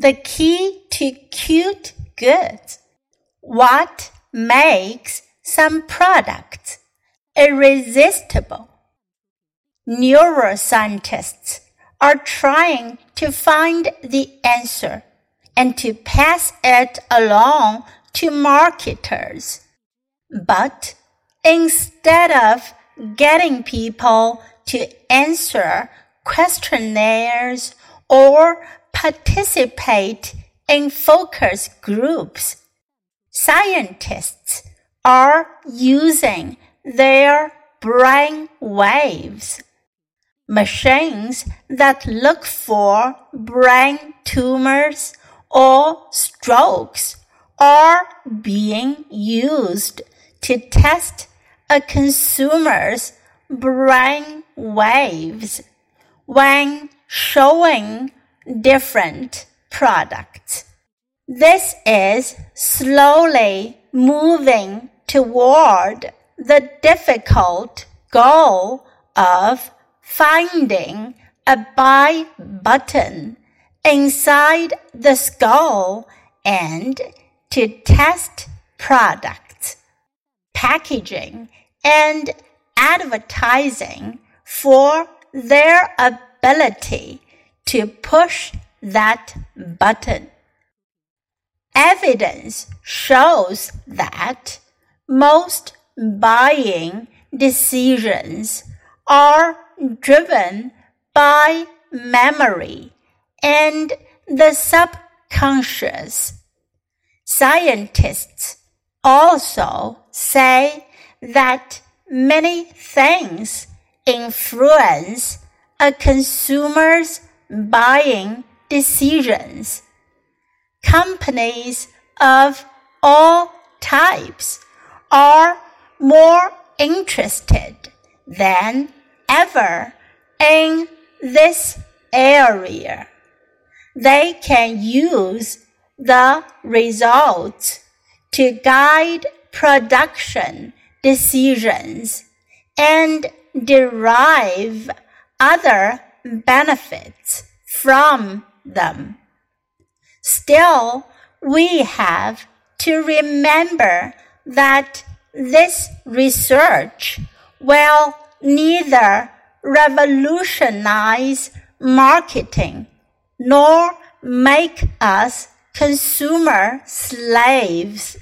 The key to cute goods. What makes some products irresistible? Neuroscientists are trying to find the answer and to pass it along to marketers. But instead of getting people to answer questionnaires or participate in focus groups, scientists are using their brain waves. Machines that look for brain tumors or strokes are being used to test a consumer's brain waves when showing different products. This is slowly moving toward the difficult goal of finding a buy button inside the skull and to test products, packaging, and advertising for their ability to push that button. Evidence shows that most buying decisions are driven by memory and the subconscious. Scientists also say that many things influence a consumer's buying decisions. Companies of all types are more interested than ever in this area. They can use the results to guide production decisions and derive other benefits from them. Still, we have to remember that this research will neither revolutionize marketing nor make us consumer slaves.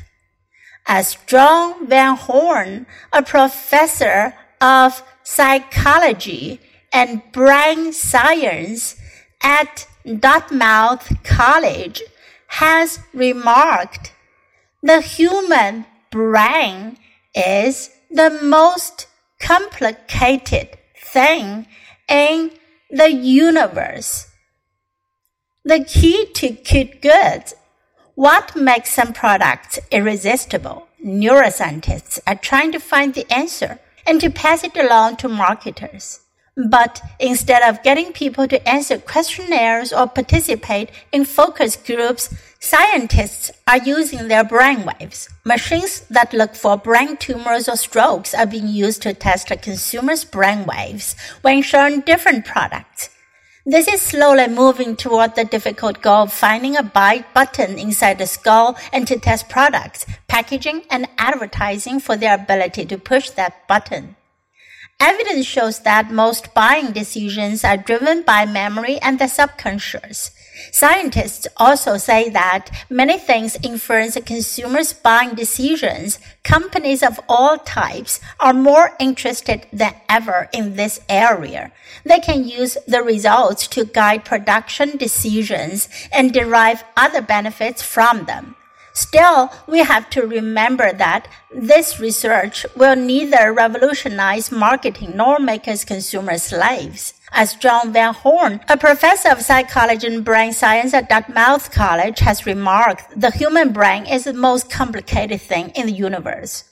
As John Van Horn, a professor of psychology and brain science at Dartmouth College, has remarked, the human brain is the most complicated thing in the universe. The key to cute goods. What makes some products irresistible? Neuroscientists are trying to find the answer and to pass it along to marketers. But instead of getting people to answer questionnaires or participate in focus groups, scientists are using their brainwaves. Machines that look for brain tumors or strokes are being used to test a consumer's brainwaves when shown different products. This is slowly moving toward the difficult goal of finding a buy button inside the skull and to test products, packaging, and advertising for their ability to push that button. Evidence shows that most buying decisions are driven by memory and the subconscious. Scientists also say that many things influence a consumer's buying decisions. Companies of all types are more interested than ever in this area. They can use the results to guide production decisions and derive other benefits from them. Still, we have to remember that this research will neither revolutionize marketing nor make us consumer slaves. As John Van Horn, a professor of psychology and brain science at Dartmouth College, has remarked, the human brain is the most complicated thing in the universe.